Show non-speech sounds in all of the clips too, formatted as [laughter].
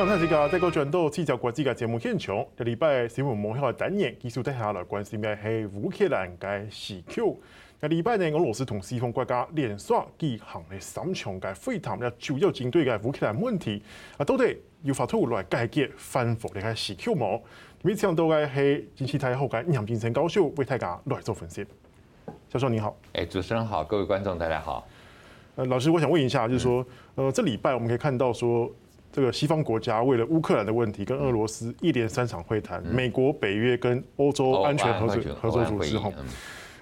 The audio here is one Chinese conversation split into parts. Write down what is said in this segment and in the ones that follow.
刚才这个在个转到七条国际的节目现场，这礼拜新闻幕后嘅单元，继续带下来关心嘅系乌克兰嘅时局。那礼拜呢，俄罗斯同西方国家连续举行嘅三场嘅会谈，咧主要针对嘅乌克兰问题，啊到底要发出来解决反复嘅时局冇？每次到嘅系电视台后嘅叶金城教授为大家来做分析。教授你好，哎，主持人好，各位观众大家好。呃，老师，我想问一下，就是说，呃，这礼拜我们可以看到说，这个西方国家为了乌克兰的问题，跟俄罗斯一连三场会谈，美国、北约跟欧洲安全合作合作组织哈。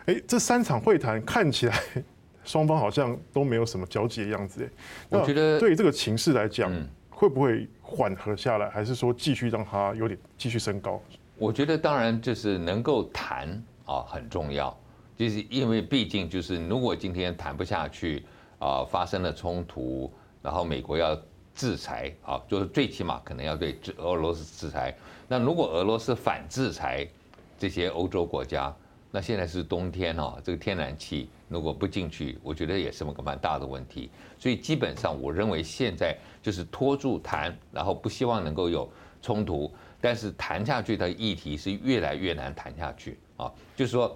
哎，这三场会谈看起来 [laughs] 双方好像都没有什么交集的样子。我觉得对于这个情势来讲，会不会缓和下来，还是说继续让它有点继续升高？我觉得当然就是能够谈啊很重要，就是因为毕竟就是如果今天谈不下去啊，发生了冲突，然后美国要制裁啊，就是最起码可能要对俄罗斯制裁。那如果俄罗斯反制裁这些欧洲国家？那现在是冬天哦，这个天然气如果不进去，我觉得也是个蛮大的问题。所以基本上，我认为现在就是拖住谈，然后不希望能够有冲突，但是谈下去的议题是越来越难谈下去啊。就是说，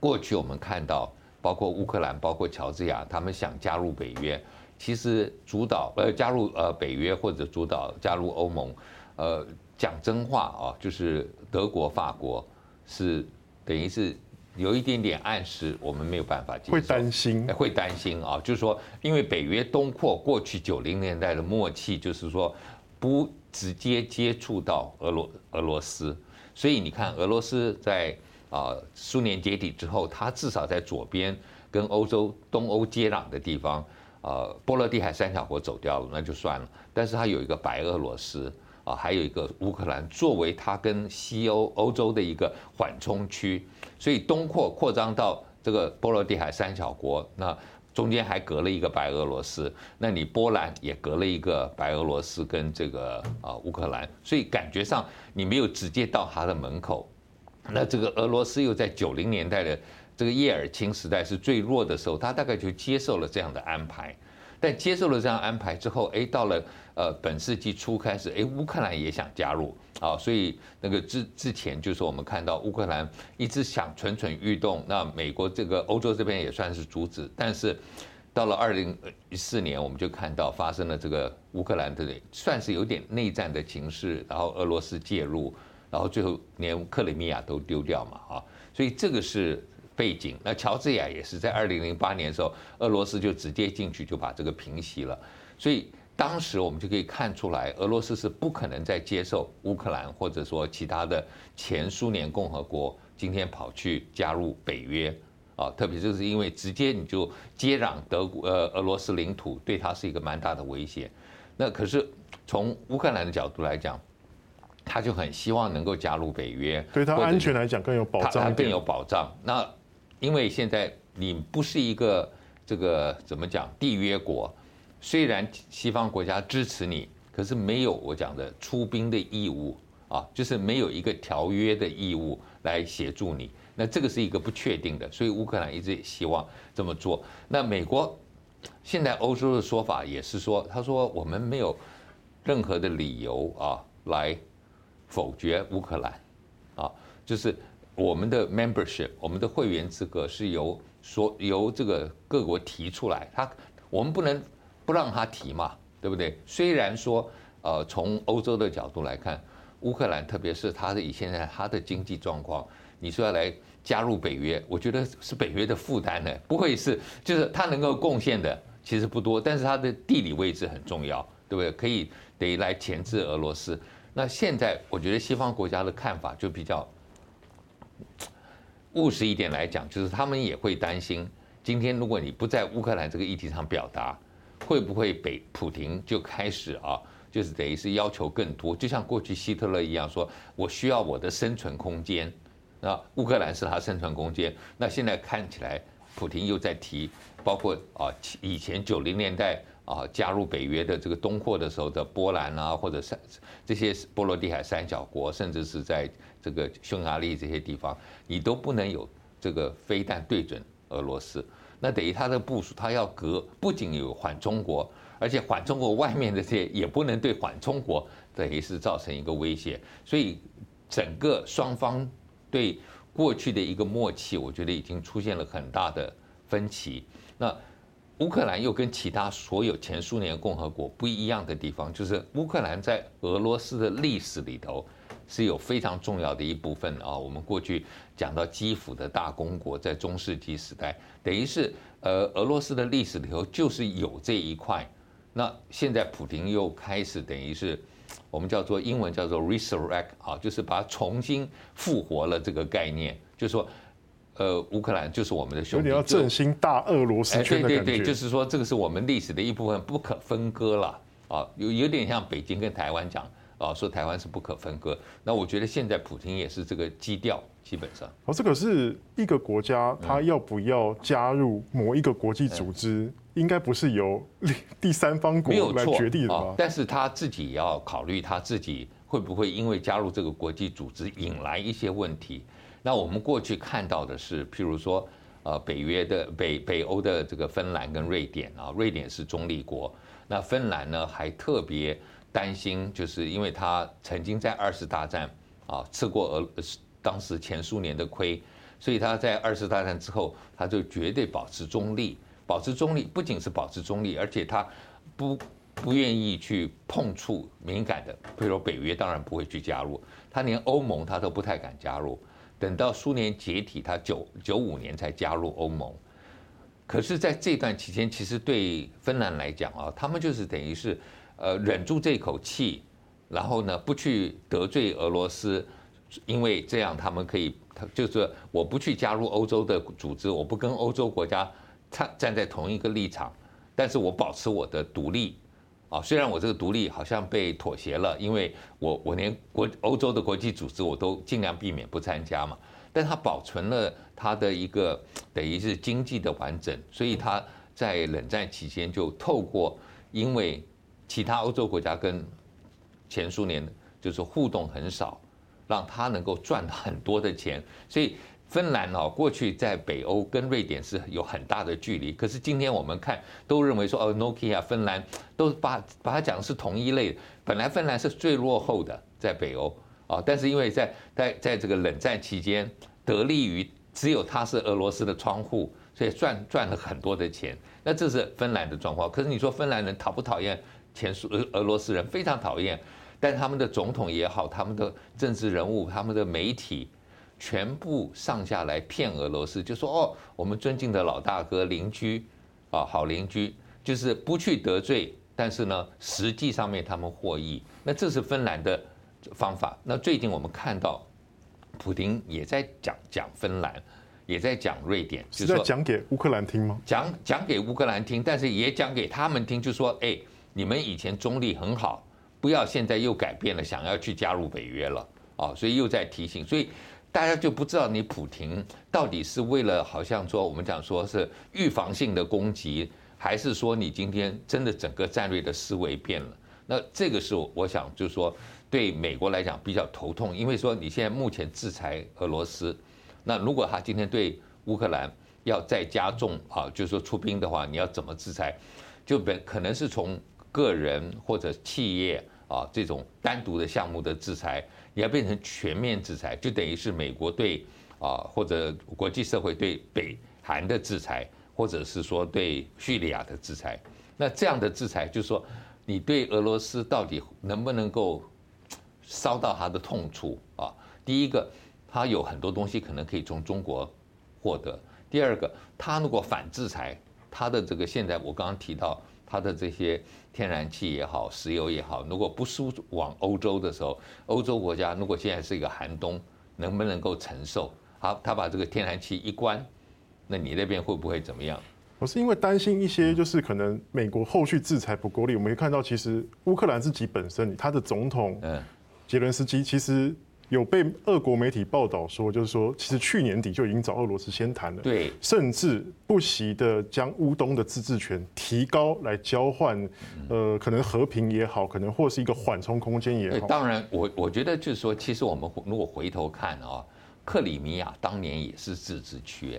过去我们看到，包括乌克兰、包括乔治亚，他们想加入北约，其实主导呃加入呃北约或者主导加入欧盟，呃讲真话啊，就是德国、法国是。等于是有一点点暗示，我们没有办法接受，会担心，会担心啊，就是说，因为北约东扩过去九零年代的默契，就是说不直接接触到俄罗俄罗斯，所以你看，俄罗斯在啊苏联解体之后，它至少在左边跟欧洲东欧接壤的地方，呃，波罗的海三小国走掉了，那就算了，但是它有一个白俄罗斯。啊，还有一个乌克兰作为它跟西欧欧洲的一个缓冲区，所以东扩扩张到这个波罗的海三小国，那中间还隔了一个白俄罗斯，那你波兰也隔了一个白俄罗斯跟这个啊乌克兰，所以感觉上你没有直接到它的门口，那这个俄罗斯又在九零年代的这个叶尔钦时代是最弱的时候，他大概就接受了这样的安排。但接受了这样安排之后，哎，到了呃本世纪初开始，哎，乌克兰也想加入啊，所以那个之之前就是我们看到乌克兰一直想蠢蠢欲动，那美国这个欧洲这边也算是阻止，但是到了二零一四年，我们就看到发生了这个乌克兰的算是有点内战的情势，然后俄罗斯介入，然后最后连克里米亚都丢掉嘛，啊，所以这个是。背景，那乔治亚也是在二零零八年的时候，俄罗斯就直接进去就把这个平息了，所以当时我们就可以看出来，俄罗斯是不可能再接受乌克兰或者说其他的前苏联共和国今天跑去加入北约啊，特别就是因为直接你就接壤德国呃俄罗斯领土，对他是一个蛮大的威胁。那可是从乌克兰的角度来讲。他就很希望能够加入北约，对他安全来讲更有保障，他更有保障。那因为现在你不是一个这个怎么讲缔约国，虽然西方国家支持你，可是没有我讲的出兵的义务啊，就是没有一个条约的义务来协助你。那这个是一个不确定的，所以乌克兰一直希望这么做。那美国现在欧洲的说法也是说，他说我们没有任何的理由啊来。否决乌克兰，啊，就是我们的 membership，我们的会员资格是由说由这个各国提出来，他我们不能不让他提嘛，对不对？虽然说，呃，从欧洲的角度来看，乌克兰特别是他的以现在他的经济状况，你说要来加入北约，我觉得是北约的负担呢，不会是，就是他能够贡献的其实不多，但是他的地理位置很重要，对不对？可以得来钳制俄罗斯。那现在我觉得西方国家的看法就比较务实一点来讲，就是他们也会担心，今天如果你不在乌克兰这个议题上表达，会不会北普亭就开始啊，就是等于是要求更多，就像过去希特勒一样，说我需要我的生存空间，那乌克兰是他生存空间，那现在看起来普亭又在提，包括啊以前九零年代。啊，加入北约的这个东扩的时候的波兰啊，或者三这些波罗的海三小国，甚至是在这个匈牙利这些地方，你都不能有这个飞弹对准俄罗斯。那等于他的部署，他要隔不仅有缓中国，而且缓中国外面的这些也不能对缓中国等于是造成一个威胁，所以整个双方对过去的一个默契，我觉得已经出现了很大的分歧。那乌克兰又跟其他所有前苏联共和国不一样的地方，就是乌克兰在俄罗斯的历史里头是有非常重要的一部分啊。我们过去讲到基辅的大公国，在中世纪时代，等于是呃俄罗斯的历史里头就是有这一块。那现在普京又开始等于是我们叫做英文叫做 resurrect 啊，就是把它重新复活了这个概念，就是说。呃，乌克兰就是我们的兄弟，你要振兴大俄罗斯圈的感觉。对对对，就是说这个是我们历史的一部分，不可分割了啊。有有点像北京跟台湾讲啊，说台湾是不可分割。那我觉得现在普京也是这个基调，基本上。哦，这个是一个国家，他要不要加入某一个国际组织，应该不是由第三方国来决定的吧？但是他自己也要考虑他自己会不会因为加入这个国际组织引来一些问题。那我们过去看到的是，譬如说，呃，北约的北北欧的这个芬兰跟瑞典啊，瑞典是中立国，那芬兰呢还特别担心，就是因为他曾经在二次大战啊吃过俄当时前苏联的亏，所以他在二次大战之后，他就绝对保持中立，保持中立不仅是保持中立，而且他不不愿意去碰触敏感的，比如说北约当然不会去加入，他连欧盟他都不太敢加入。等到苏联解体，他九九五年才加入欧盟。可是，在这段期间，其实对芬兰来讲啊，他们就是等于是，呃，忍住这口气，然后呢，不去得罪俄罗斯，因为这样他们可以，他就是我不去加入欧洲的组织，我不跟欧洲国家站站在同一个立场，但是我保持我的独立。啊，虽然我这个独立好像被妥协了，因为我我连国欧洲的国际组织我都尽量避免不参加嘛，但它保存了它的一个等于是经济的完整，所以它在冷战期间就透过因为其他欧洲国家跟前苏联就是互动很少，让它能够赚很多的钱，所以。芬兰哦，过去在北欧跟瑞典是有很大的距离，可是今天我们看都认为说哦，Nokia 芬兰都把把它讲是同一类。本来芬兰是最落后的在北欧啊，但是因为在在在这个冷战期间，得利于只有它是俄罗斯的窗户，所以赚赚了很多的钱。那这是芬兰的状况。可是你说芬兰人讨不讨厌前苏俄俄罗斯人？非常讨厌。但他们的总统也好，他们的政治人物，他们的媒体。全部上下来骗俄罗斯，就说哦，我们尊敬的老大哥、邻居，啊，好邻居，就是不去得罪，但是呢，实际上面他们获益。那这是芬兰的方法。那最近我们看到，普丁也在讲讲芬兰，也在讲瑞典，是在讲给乌克兰听吗？讲讲给乌克兰听，但是也讲给他们听，就说哎，你们以前中立很好，不要现在又改变了，想要去加入北约了啊，所以又在提醒，所以。大家就不知道你普丁到底是为了好像说我们讲说是预防性的攻击，还是说你今天真的整个战略的思维变了？那这个是我想就是说对美国来讲比较头痛，因为说你现在目前制裁俄罗斯，那如果他今天对乌克兰要再加重啊，就是说出兵的话，你要怎么制裁？就本可能是从个人或者企业啊这种单独的项目的制裁。你要变成全面制裁，就等于是美国对啊，或者国际社会对北韩的制裁，或者是说对叙利亚的制裁。那这样的制裁，就是说你对俄罗斯到底能不能够烧到他的痛处啊？第一个，他有很多东西可能可以从中国获得；第二个，他如果反制裁，他的这个现在我刚刚提到他的这些。天然气也好，石油也好，如果不输往欧洲的时候，欧洲国家如果现在是一个寒冬，能不能够承受？好，他把这个天然气一关，那你那边会不会怎么样？我是因为担心一些，就是可能美国后续制裁不够力。我们可以看到，其实乌克兰自己本身，他的总统，嗯，杰伦斯基其实。有被俄国媒体报道说，就是说，其实去年底就已经找俄罗斯先谈了，对，甚至不惜的将乌东的自治权提高来交换，呃，可能和平也好，可能或是一个缓冲空间也好。当然，我我觉得就是说，其实我们如果回头看啊，克里米亚当年也是自治区，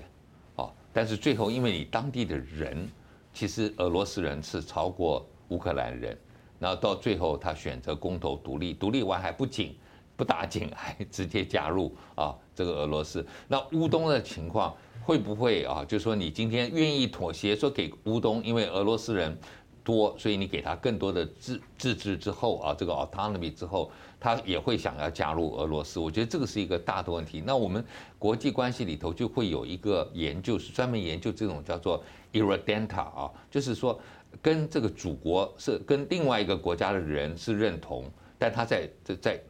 哦，但是最后因为你当地的人，其实俄罗斯人是超过乌克兰人，然后到最后他选择公投独立，独立完还不仅不打紧，还直接加入啊这个俄罗斯。那乌东的情况会不会啊？就是说你今天愿意妥协，说给乌东，因为俄罗斯人多，所以你给他更多的自自治之后啊，这个 autonomy 之后，他也会想要加入俄罗斯。我觉得这个是一个大的问题。那我们国际关系里头就会有一个研究，是专门研究这种叫做 irredenta 啊，就是说跟这个祖国是跟另外一个国家的人是认同，但他在在在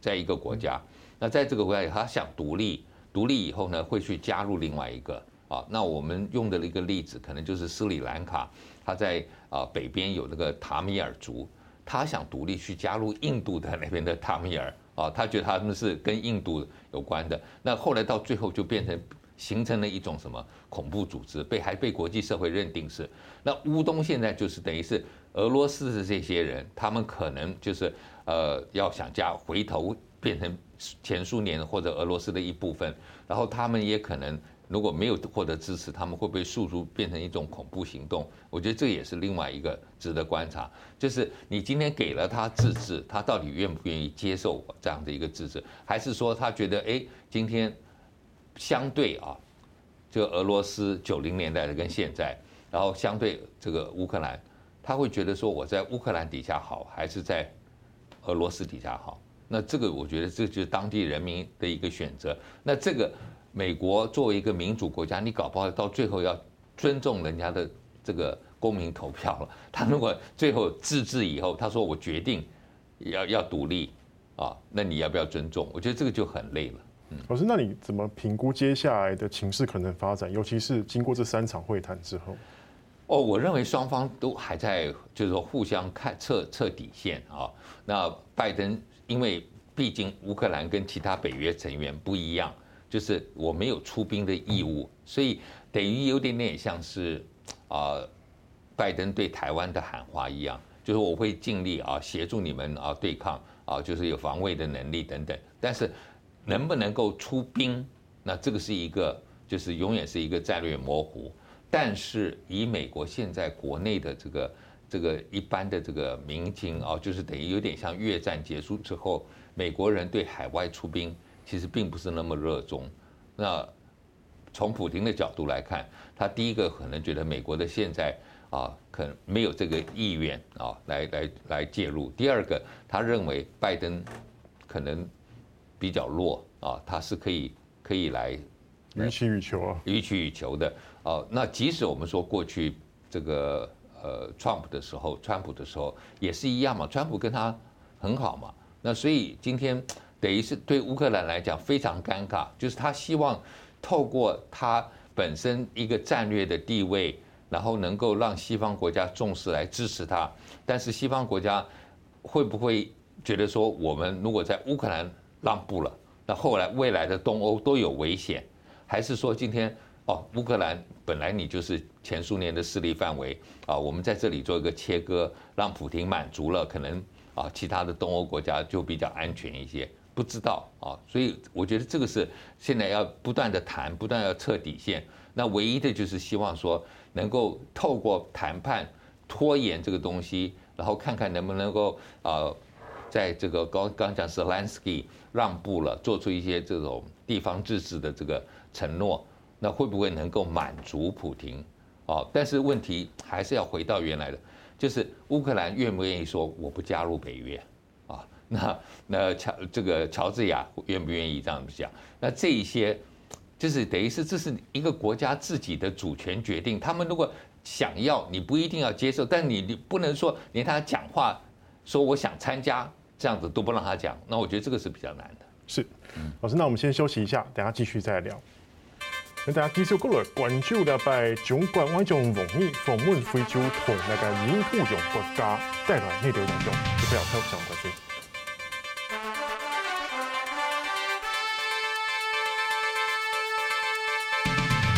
在一个国家，那在这个国家他想独立，独立以后呢会去加入另外一个啊。那我们用的一个例子可能就是斯里兰卡。他在啊北边有那个塔米尔族，他想独立去加入印度的那边的塔米尔啊，他觉得他们是跟印度有关的。那后来到最后就变成形成了一种什么恐怖组织，被还被国际社会认定是。那乌东现在就是等于是俄罗斯的这些人，他们可能就是呃要想加回头变成前苏联或者俄罗斯的一部分，然后他们也可能。如果没有获得支持，他们会被诉诸变成一种恐怖行动？我觉得这也是另外一个值得观察。就是你今天给了他自治，他到底愿不愿意接受这样的一个自治？还是说他觉得，哎，今天相对啊，这个俄罗斯九零年代的跟现在，然后相对这个乌克兰，他会觉得说我在乌克兰底下好，还是在俄罗斯底下好？那这个我觉得这就是当地人民的一个选择。那这个。美国作为一个民主国家，你搞不好到最后要尊重人家的这个公民投票了。他如果最后自治以后，他说我决定要要独立啊，那你要不要尊重？我觉得这个就很累了。嗯，老师，那你怎么评估接下来的情势可能发展？尤其是经过这三场会谈之后？哦，我认为双方都还在就是说互相看测测底线啊。那拜登因为毕竟乌克兰跟其他北约成员不一样。就是我没有出兵的义务，所以等于有点点像是啊，拜登对台湾的喊话一样，就是我会尽力啊协助你们啊对抗啊，就是有防卫的能力等等。但是能不能够出兵，那这个是一个就是永远是一个战略模糊。但是以美国现在国内的这个这个一般的这个民情啊，就是等于有点像越战结束之后，美国人对海外出兵。其实并不是那么热衷。那从普京的角度来看，他第一个可能觉得美国的现在啊，可能没有这个意愿啊，来来来介入。第二个，他认为拜登可能比较弱啊，他是可以可以来予取予求啊，予取予求的啊。那即使我们说过去这个呃，川普的时候，川普的时候也是一样嘛，川普跟他很好嘛。那所以今天。等于是对乌克兰来讲非常尴尬，就是他希望透过他本身一个战略的地位，然后能够让西方国家重视来支持他。但是西方国家会不会觉得说，我们如果在乌克兰让步了，那后来未来的东欧都有危险？还是说今天哦，乌克兰本来你就是前苏联的势力范围啊，我们在这里做一个切割，让普京满足了，可能啊其他的东欧国家就比较安全一些。不知道啊，所以我觉得这个是现在要不断的谈，不断要测底线。那唯一的就是希望说能够透过谈判拖延这个东西，然后看看能不能够啊，在这个刚刚讲是 Zelensky 让步了，做出一些这种地方自治的这个承诺，那会不会能够满足普丁？啊，但是问题还是要回到原来的，就是乌克兰愿不愿意说我不加入北约 [laughs] 啊？那那乔这个乔治亚愿不愿意这样子讲？那这一些就是等于是这是一个国家自己的主权决定。他们如果想要，你不一定要接受，但你你不能说连他讲话说我想参加这样子都不让他讲。那我觉得这个是比较难的。是，老师，那我们先休息一下，等下继续再聊。那大家继续过来关注的拜中国外长王毅访问非洲同那个印度洋国家带来内的影响，就不要太想关注。